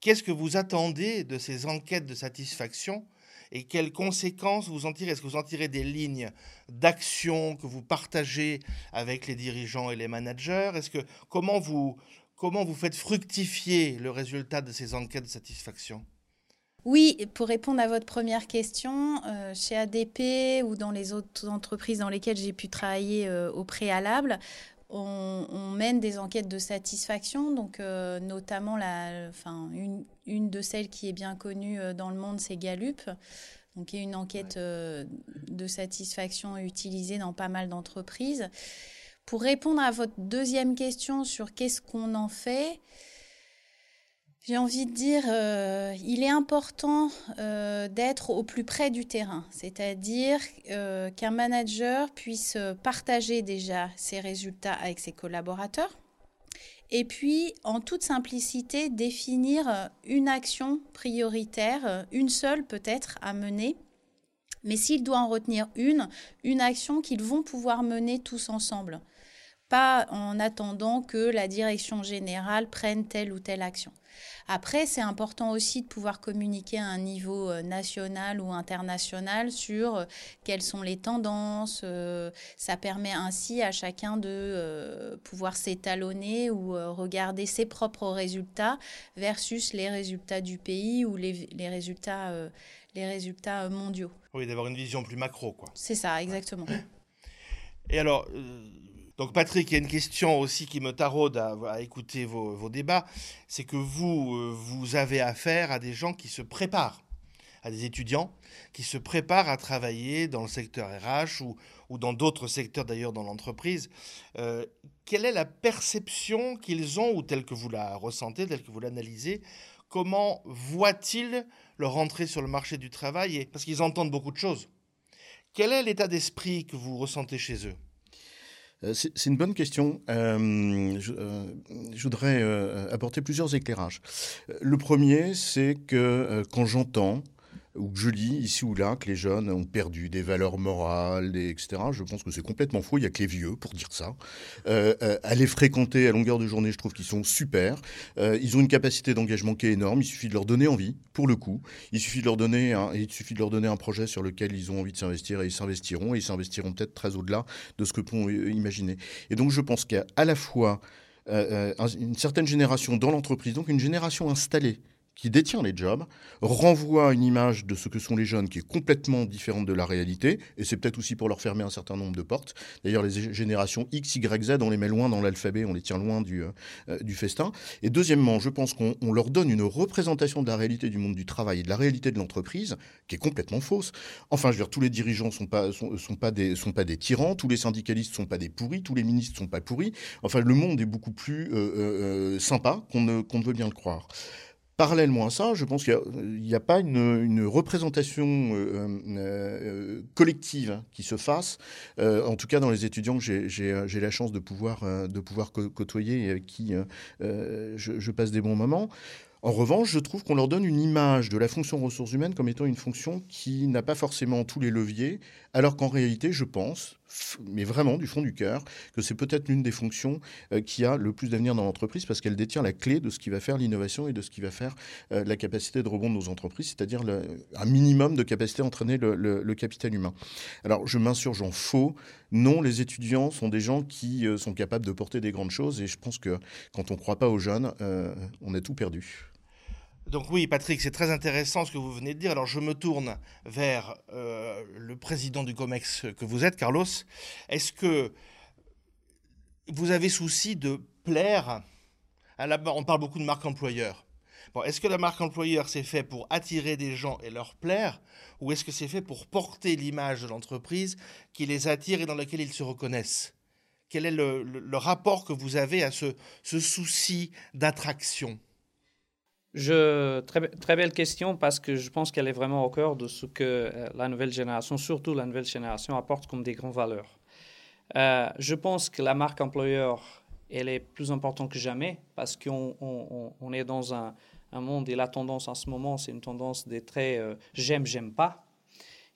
qu'est-ce que vous attendez de ces enquêtes de satisfaction et quelles conséquences vous en tirez? Est-ce que vous en tirez des lignes d'action que vous partagez avec les dirigeants et les managers? Est-ce que comment vous Comment vous faites fructifier le résultat de ces enquêtes de satisfaction? Oui, pour répondre à votre première question, euh, chez ADP ou dans les autres entreprises dans lesquelles j'ai pu travailler euh, au préalable, on, mène des enquêtes de satisfaction, donc euh, notamment la, enfin, une, une, de celles qui est bien connue dans le monde, c'est Gallup, donc qui est une enquête de satisfaction utilisée dans pas mal d'entreprises. Pour répondre à votre deuxième question sur qu'est-ce qu'on en fait, j'ai envie de dire, euh, il est important euh, d'être au plus près du terrain, c'est-à-dire euh, qu'un manager puisse partager déjà ses résultats avec ses collaborateurs, et puis en toute simplicité définir une action prioritaire, une seule peut-être à mener. Mais s'il doit en retenir une, une action qu'ils vont pouvoir mener tous ensemble pas en attendant que la direction générale prenne telle ou telle action. Après, c'est important aussi de pouvoir communiquer à un niveau euh, national ou international sur euh, quelles sont les tendances. Euh, ça permet ainsi à chacun de pouvoir s'étalonner ou regarder ses propres résultats versus les résultats du pays ou les, résultats, les résultats mondiaux. Oui, d'avoir une vision plus macro, quoi. C'est ça, exactement. Et alors, donc Patrick, il y a une question aussi qui me taraude à, écouter vos, débats, c'est que vous, euh, vous avez affaire à des gens qui se préparent, à des étudiants qui se préparent à travailler dans le secteur RH ou, dans d'autres secteurs d'ailleurs dans l'entreprise. Euh, quelle est la perception qu'ils ont, ou telle que vous la ressentez, telle que vous l'analysez? Comment voient-ils leur entrée sur le marché du travail? Parce qu'ils entendent beaucoup de choses. Quel est l'état d'esprit que vous ressentez chez eux? C'est une bonne question. Euh, euh, je, voudrais apporter plusieurs éclairages. Le premier, c'est que quand j'entends où je lis ici ou là que les jeunes ont perdu des valeurs morales, etc. Je pense que c'est complètement faux. Il n'y a que les vieux pour dire ça. Euh, euh, à les fréquenter à longueur de journée, je trouve qu'ils sont super. Euh, ils ont une capacité d'engagement qui est énorme. Il suffit de leur donner envie, pour le coup. Il suffit de leur donner un, il suffit de leur donner un projet sur lequel ils ont envie de s'investir et ils s'investiront. Et ils s'investiront peut-être très au-delà de ce que peut imaginer. Et donc, je pense a à la fois une certaine génération dans l'entreprise, donc une génération installée qui détient les jobs, renvoie une image de ce que sont les jeunes qui est complètement différente de la réalité, et c'est peut-être aussi pour leur fermer un certain nombre de portes. D'ailleurs, les générations X, Y, Z, on les met loin dans l'alphabet, on les tient loin du, euh, euh, du festin. Et deuxièmement, je pense qu'on leur donne une représentation de la réalité du monde du travail et de la réalité de l'entreprise qui est complètement fausse. Enfin, je veux dire, tous les dirigeants sont pas, sont, sont pas, des, sont pas des tyrans, tous les syndicalistes sont pas des pourris, tous les ministres sont pas pourris. Enfin, le monde est beaucoup plus euh, sympa qu'on ne, qu'on ne veut bien le croire. Parallèlement à ça, je pense qu'il n'y a, pas une, représentation euh, euh, collective qui se fasse, euh, en tout cas dans les étudiants que j'ai la chance de pouvoir, de pouvoir côtoyer et avec qui je, passe des bons moments. En revanche, je trouve qu'on leur donne une image de la fonction ressources humaines comme étant une fonction qui n'a pas forcément tous les leviers, alors qu'en réalité, je pense, mais vraiment du fond du cœur, que c'est peut-être l'une des fonctions euh, qui a le plus d'avenir dans l'entreprise parce qu'elle détient la clé de ce qui va faire l'innovation et de ce qui va faire euh, la capacité de rebond de nos entreprises, c'est-à-dire un minimum de capacité à entraîner le, capital humain. Alors, je m'insurge en faux. Non, les étudiants sont des gens qui euh, sont capables de porter des grandes choses et je pense que quand on ne croit pas aux jeunes, on a tout perdu. Donc oui, Patrick, c'est très intéressant ce que vous venez de dire. Alors je me tourne vers euh, le président du COMEX que vous êtes, Carlos. Est-ce que vous avez souci de plaire. On parle beaucoup de marque employeur. Est-ce que la marque employeur c'est fait pour attirer des gens et leur plaire, ou est-ce que c'est fait pour porter l'image de l'entreprise qui les attire et dans laquelle ils se reconnaissent? Quel est le, rapport que vous avez à ce souci d'attraction? Très, très, belle question parce que je pense qu'elle est vraiment au cœur de ce que euh, la nouvelle génération, surtout la nouvelle génération, apporte comme des grandes valeurs. Euh, je pense que la marque employeur, elle est plus importante que jamais parce qu'on on, est dans un, monde et la tendance en ce moment, c'est une tendance des traits euh, j'aime, j'aime pas.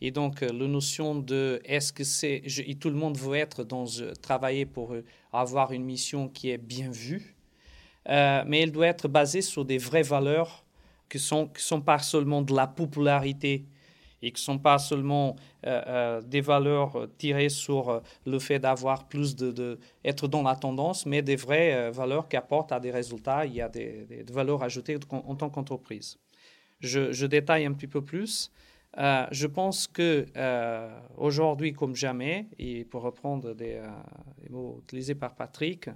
Et donc, la notion de est-ce que c'est. tout le monde veut être dans. travailler pour avoir une mission qui est bien vue euh, mais elle doit être basée sur des vraies valeurs qui ne sont, qui sont pas seulement de la popularité et qui ne sont pas seulement euh, euh, des valeurs tirées sur le fait d'avoir plus de, être dans la tendance, mais des vraies valeurs qui apportent à des résultats, il y a des, valeurs ajoutées en, tant qu'entreprise. Je, je, détaille un petit peu plus. je pense que aujourd'hui comme jamais, et pour reprendre des, des mots utilisés par Patrick,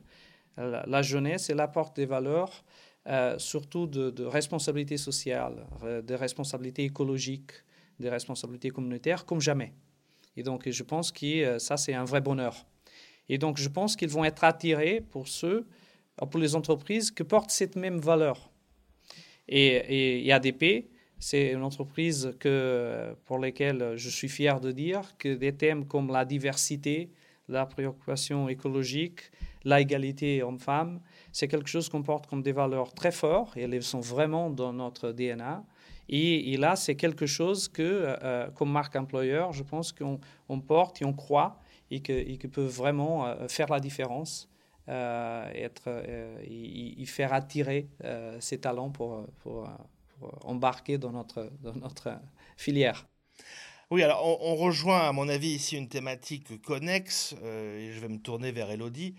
la, jeunesse, elle apporte des valeurs, euh, surtout de, responsabilité sociale, de responsabilité écologique, de responsabilité communautaire, comme jamais. Et donc, je pense que euh, ça, c'est un vrai bonheur. Et donc, je pense qu'ils vont être attirés pour ceux, pour les entreprises qui portent cette même valeur. Et, et, ADP, c'est une entreprise que, pour laquelle je suis fier de dire que des thèmes comme la diversité, la préoccupation écologique, l'égalité homme-femme, c'est quelque chose qu'on porte comme des valeurs très fortes et elles sont vraiment dans notre DNA. Et, là, c'est quelque chose que, euh, comme marque employeur, je pense qu'on on porte et on croit et que, peut vraiment euh, faire la différence, euh, être, et, faire attirer ces talents pour, embarquer dans notre filière. Oui, alors on, rejoint, à mon avis, ici une thématique connexe, et je vais me tourner vers Elodie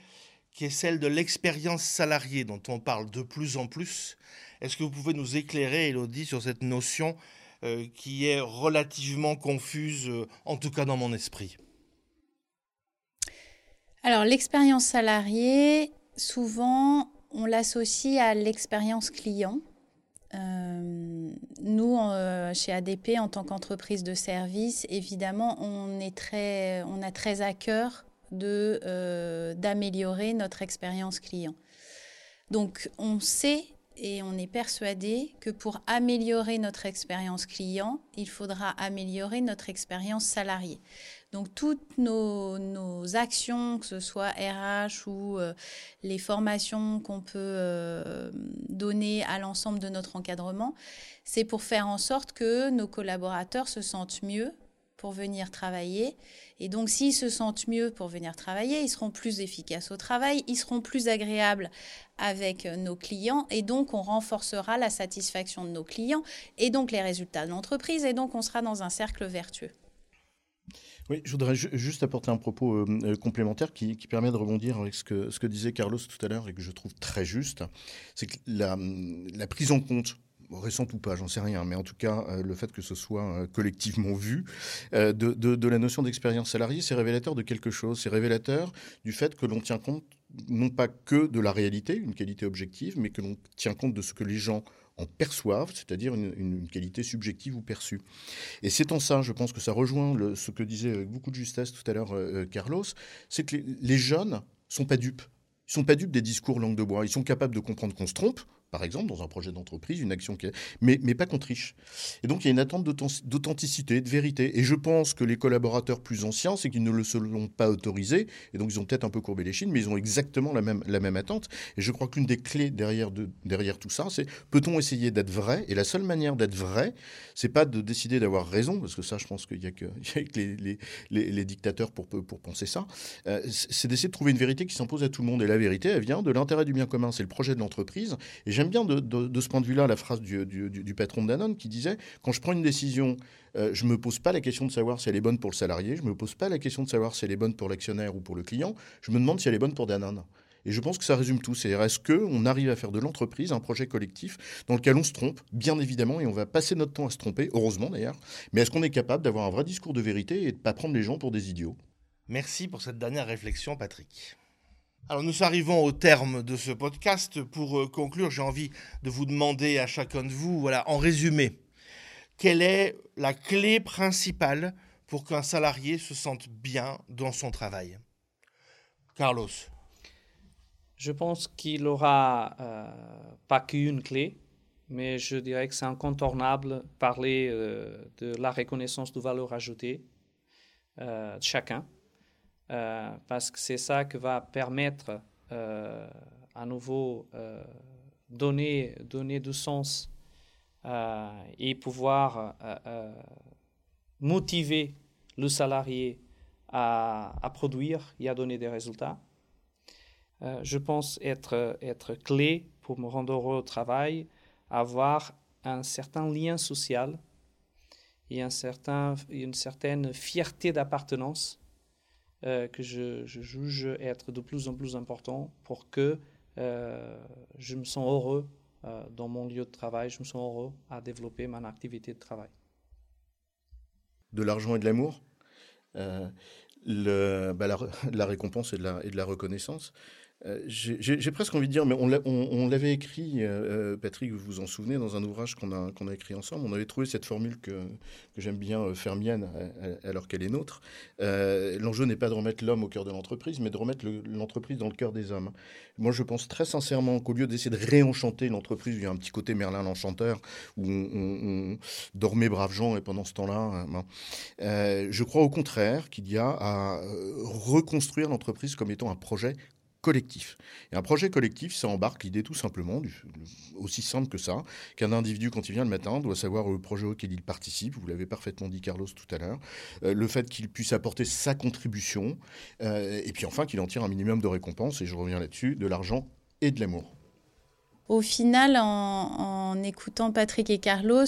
qui est celle de l'expérience salariée dont on parle de plus en plus. Est-ce que vous pouvez nous éclairer, Elodie, sur cette notion euh, qui est relativement confuse, euh, en tout cas dans mon esprit? Alors, l'expérience salariée, souvent, on l'associe à l'expérience client. Euh, nous, chez ADP, en tant qu'entreprise de service, évidemment, on, est très, on a très à cœur euh, d'améliorer notre expérience client. Donc on sait et on est persuadé que pour améliorer notre expérience client, il faudra améliorer notre expérience salariée. Donc toutes nos, actions, que ce soit RH ou euh, les formations qu'on peut euh, donner à l'ensemble de notre encadrement, c'est pour faire en sorte que nos collaborateurs se sentent mieux pour venir travailler. Et donc, s'ils se sentent mieux pour venir travailler, ils seront plus efficaces au travail, ils seront plus agréables avec nos clients, et donc on renforcera la satisfaction de nos clients, et donc les résultats de l'entreprise, et donc on sera dans un cercle vertueux. Oui, je voudrais juste apporter un propos euh, euh, complémentaire qui, permet de rebondir avec ce que, disait Carlos tout à l'heure et que je trouve très juste. C'est que la, prise en compte récente ou pas, j'en sais rien, mais en tout cas, euh, le fait que ce soit collectivement vu, de, de, la notion d'expérience salariée, c'est révélateur de quelque chose. C'est révélateur du fait que l'on tient compte non pas que de la réalité, une qualité objective, mais que l'on tient compte de ce que les gens en perçoivent, c'est-à-dire une, qualité subjective ou perçue. Et c'est en ça, je pense que ça rejoint ce que disait avec beaucoup de justesse tout à l'heure Carlos, c'est que les, les jeunes sont pas dupes. Ils sont pas dupes des discours langue de bois. Ils sont capables de comprendre qu'on se trompe, par exemple, dans un projet d'entreprise, une action qui est... mais, mais pas qu'on triche. Et donc, il y a une attente d'authenticité, de vérité. Et je pense que les collaborateurs plus anciens, c'est qu'ils ne le sont pas autorisés, et donc ils ont peut-être un peu courbé les chines, mais ils ont exactement la même, la même attente. Et je crois qu'une des clés derrière, de, derrière tout ça, c'est peut-on essayer d'être vrai? Et la seule manière d'être vrai, c'est pas de décider d'avoir raison, parce que ça, je pense qu'il y a que, les, les, les, dictateurs pour, pour penser ça, euh, c'est d'essayer de trouver une vérité qui s'impose à tout le monde. Et la vérité, elle vient de l'intérêt du bien commun, c'est le projet de l'entreprise. J'aime bien de, ce point de vue-là la phrase du, patron de Danone qui disait Quand je prends une décision, euh, je ne me pose pas la question de savoir si elle est bonne pour le salarié, je ne me pose pas la question de savoir si elle est bonne pour l'actionnaire ou pour le client, je me demande si elle est bonne pour Danone. Et je pense que ça résume tout. C'est est-ce qu'on arrive à faire de l'entreprise un projet collectif dans lequel on se trompe, bien évidemment, et on va passer notre temps à se tromper, heureusement d'ailleurs, mais est-ce qu'on est capable d'avoir un vrai discours de vérité et de ne pas prendre les gens pour des idiots? Merci pour cette dernière réflexion, Patrick. Alors nous arrivons au terme de ce podcast. Pour euh, conclure, j'ai envie de vous demander à chacun de vous, voilà, en résumé, quelle est la clé principale pour qu'un salarié se sente bien dans son travail? Carlos. Je pense qu'il aura euh, pas qu'une clé, mais je dirais que c'est incontournable parler euh, de la reconnaissance de valeur ajoutée de chacun euh, parce que c'est ça qui va permettre euh, à nouveau euh, donner, donner du sens et pouvoir motiver le salarié à, à, produire et à donner des résultats. je pense être, être clé pour me rendre heureux au travail, avoir un certain lien social et un certain, une certaine fierté d'appartenance euh, que je, juge être de plus en plus important pour que euh, je me sens heureux euh, dans mon lieu de travail, je me sens heureux à développer mon activité de travail. De l'argent et de l'amour le, bah, la, récompense et de la, et de la reconnaissance. Euh, j'ai presque envie de dire, mais on, l'avait écrit, euh, euh, Patrick, vous vous en souvenez, dans un ouvrage qu'on a, écrit ensemble. On avait trouvé cette formule que, j'aime bien faire mienne, alors qu'elle est nôtre. L'enjeu n'est pas de remettre l'homme au cœur de l'entreprise, mais de remettre l'entreprise dans le cœur des hommes. Moi, je pense très sincèrement qu'au lieu d'essayer de réenchanter l'entreprise, il y a un petit côté Merlin l'enchanteur, où on, dormait braves gens, et pendant ce temps-là, hein, je crois au contraire qu'il y a à reconstruire l'entreprise comme étant un projet collectif. Et un projet collectif, ça embarque l'idée tout simplement, aussi simple que ça, qu'un individu, quand il vient le matin, doit savoir le projet auquel il participe, vous l'avez parfaitement dit Carlos tout à l'heure, euh, le fait qu'il puisse apporter sa contribution, euh, et puis enfin qu'il en tire un minimum de récompense, et je reviens là-dessus, de l'argent et de l'amour. Au final, en, écoutant Patrick et Carlos,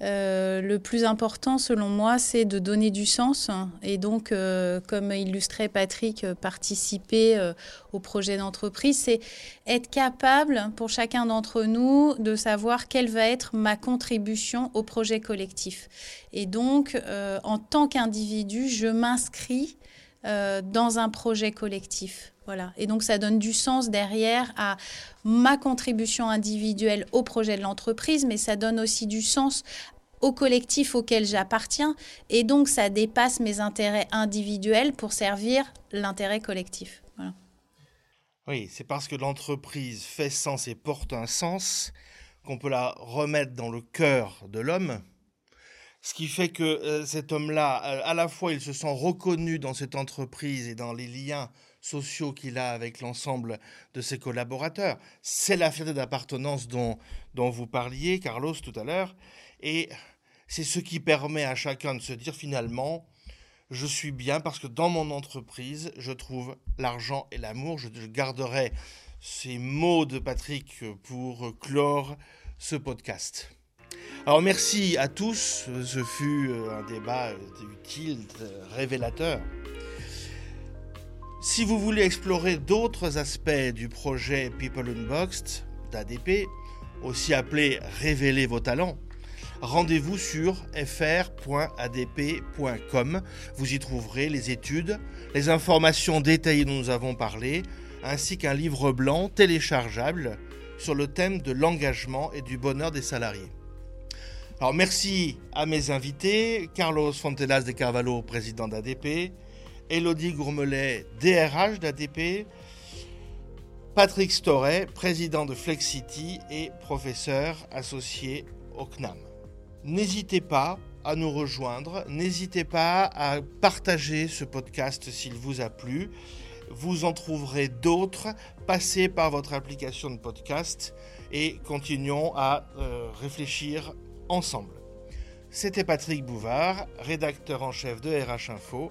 euh, le plus important, selon moi, c'est de donner du sens. Et donc, euh, comme illustrait Patrick, euh, participer au projet d'entreprise, c'est être capable, pour chacun d'entre nous, de savoir quelle va être ma contribution au projet collectif. Et donc, en tant qu'individu, je m'inscris dans un projet collectif. Voilà. Et donc, ça donne du sens derrière à ma contribution individuelle au projet de l'entreprise, mais ça donne aussi du sens au collectif auquel j'appartiens. Et donc, ça dépasse mes intérêts individuels pour servir l'intérêt collectif. Oui, c'est parce que l'entreprise fait sens et porte un sens qu'on peut la remettre dans le cœur de l'homme. Ce qui fait que euh, cet homme-là, euh, à la fois, il se sent reconnu dans cette entreprise et dans les liens sociaux qu'il a avec l'ensemble de ses collaborateurs. C'est la fierté d'appartenance dont, dont vous parliez, Carlos, tout à l'heure. Et c'est ce qui permet à chacun de se dire finalement, je suis bien parce que dans mon entreprise, je trouve l'argent et l'amour. Je, garderai ces mots de Patrick pour clore ce podcast. Alors merci à tous, ce fut un débat utile, révélateur. Si vous voulez explorer d'autres aspects du projet People Unboxed d'ADP, aussi appelé Révéler vos talents, rendez-vous sur fr.adp.com. Vous y trouverez les études, les informations détaillées dont nous avons parlé, ainsi qu'un livre blanc téléchargeable sur le thème de l'engagement et du bonheur des salariés. Alors merci à mes invités, Carlos Fontelas de Carvalho, président d'ADP, Elodie Gourmelet, DRH d'ADP, Patrick Storet, président de Flexity et professeur associé au CNAM. N'hésitez pas à nous rejoindre, n'hésitez pas à partager ce podcast s'il vous a plu. Vous en trouverez d'autres. Passez par votre application de podcast et continuons à euh, réfléchir ensemble. C'était Patrick Bouvard, rédacteur en chef de RH Info.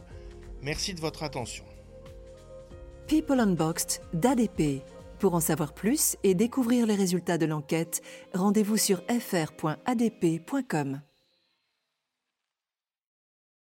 Merci de votre attention. People Unboxed d'ADP. Pour en savoir plus et découvrir les résultats de l'enquête, rendez-vous sur fr.adp.com.